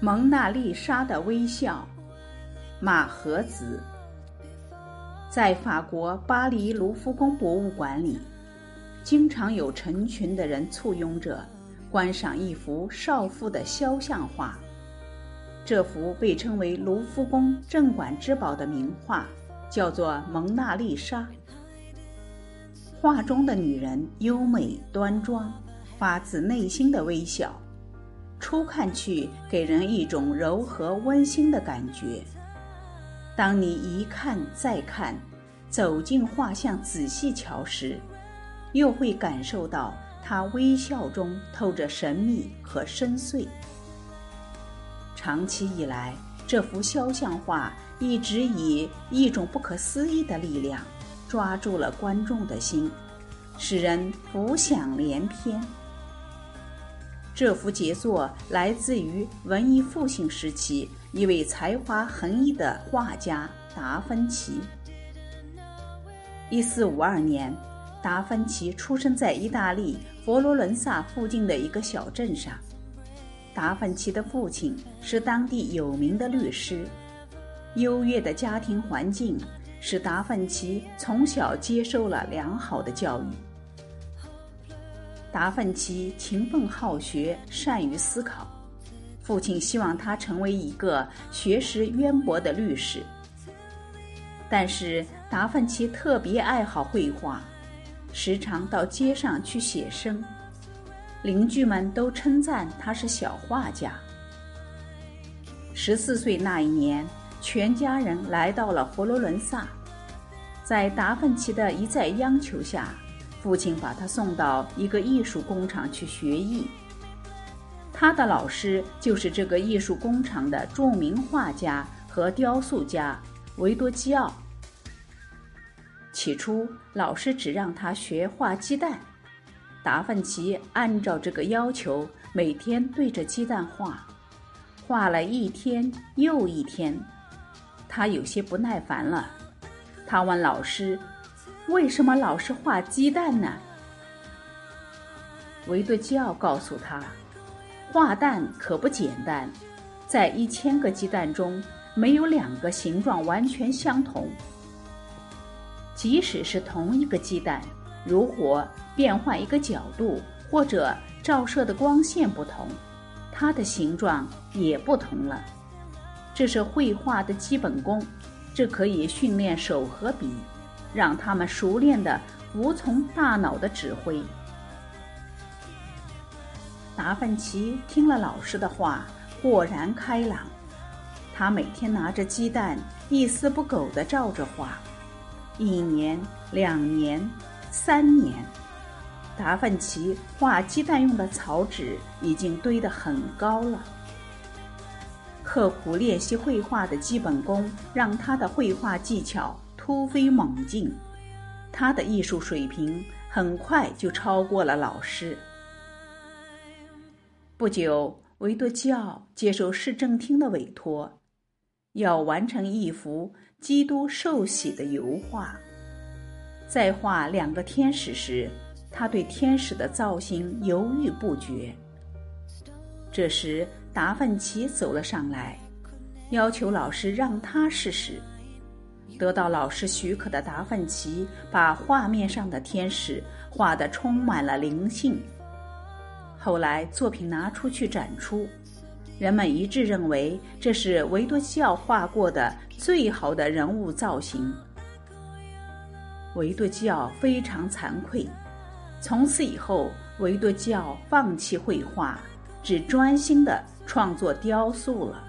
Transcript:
蒙娜丽莎的微笑，马和子。在法国巴黎卢浮宫博物馆里，经常有成群的人簇拥着观赏一幅少妇的肖像画。这幅被称为卢浮宫镇馆之宝的名画，叫做《蒙娜丽莎》。画中的女人优美端庄，发自内心的微笑。初看去，给人一种柔和温馨的感觉。当你一看再看，走进画像仔细瞧时，又会感受到他微笑中透着神秘和深邃。长期以来，这幅肖像画一直以一种不可思议的力量抓住了观众的心，使人浮想联翩。这幅杰作来自于文艺复兴时期一位才华横溢的画家达芬奇。一四五二年，达芬奇出生在意大利佛罗伦萨附近的一个小镇上。达芬奇的父亲是当地有名的律师，优越的家庭环境使达芬奇从小接受了良好的教育。达芬奇勤奋好学，善于思考。父亲希望他成为一个学识渊博的律师。但是达芬奇特别爱好绘画，时常到街上去写生。邻居们都称赞他是小画家。十四岁那一年，全家人来到了佛罗伦萨，在达芬奇的一再央求下。父亲把他送到一个艺术工厂去学艺，他的老师就是这个艺术工厂的著名画家和雕塑家维多基奥。起初，老师只让他学画鸡蛋，达芬奇按照这个要求，每天对着鸡蛋画，画了一天又一天，他有些不耐烦了，他问老师。为什么老是画鸡蛋呢？维多基奥告诉他，画蛋可不简单，在一千个鸡蛋中，没有两个形状完全相同。即使是同一个鸡蛋，如果变换一个角度或者照射的光线不同，它的形状也不同了。这是绘画的基本功，这可以训练手和笔。让他们熟练的服从大脑的指挥。达芬奇听了老师的话，豁然开朗。他每天拿着鸡蛋，一丝不苟的照着画。一年、两年、三年，达芬奇画鸡蛋用的草纸已经堆得很高了。刻苦练习绘画的基本功，让他的绘画技巧。突飞猛进，他的艺术水平很快就超过了老师。不久，维多基奥接受市政厅的委托，要完成一幅基督受洗的油画。在画两个天使时，他对天使的造型犹豫不决。这时，达芬奇走了上来，要求老师让他试试。得到老师许可的达芬奇，把画面上的天使画得充满了灵性。后来作品拿出去展出，人们一致认为这是维多基奥画过的最好的人物造型。维多基奥非常惭愧，从此以后，维多基奥放弃绘画，只专心的创作雕塑了。